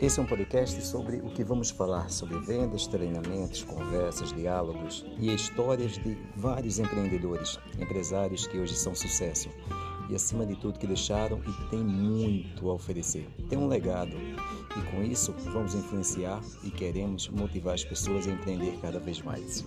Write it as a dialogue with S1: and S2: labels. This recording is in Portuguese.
S1: Esse é um podcast sobre o que vamos falar sobre vendas, treinamentos, conversas, diálogos e histórias de vários empreendedores, empresários que hoje são sucesso e acima de tudo que deixaram e têm muito a oferecer. Tem um legado e com isso vamos influenciar e queremos motivar as pessoas a empreender cada vez mais.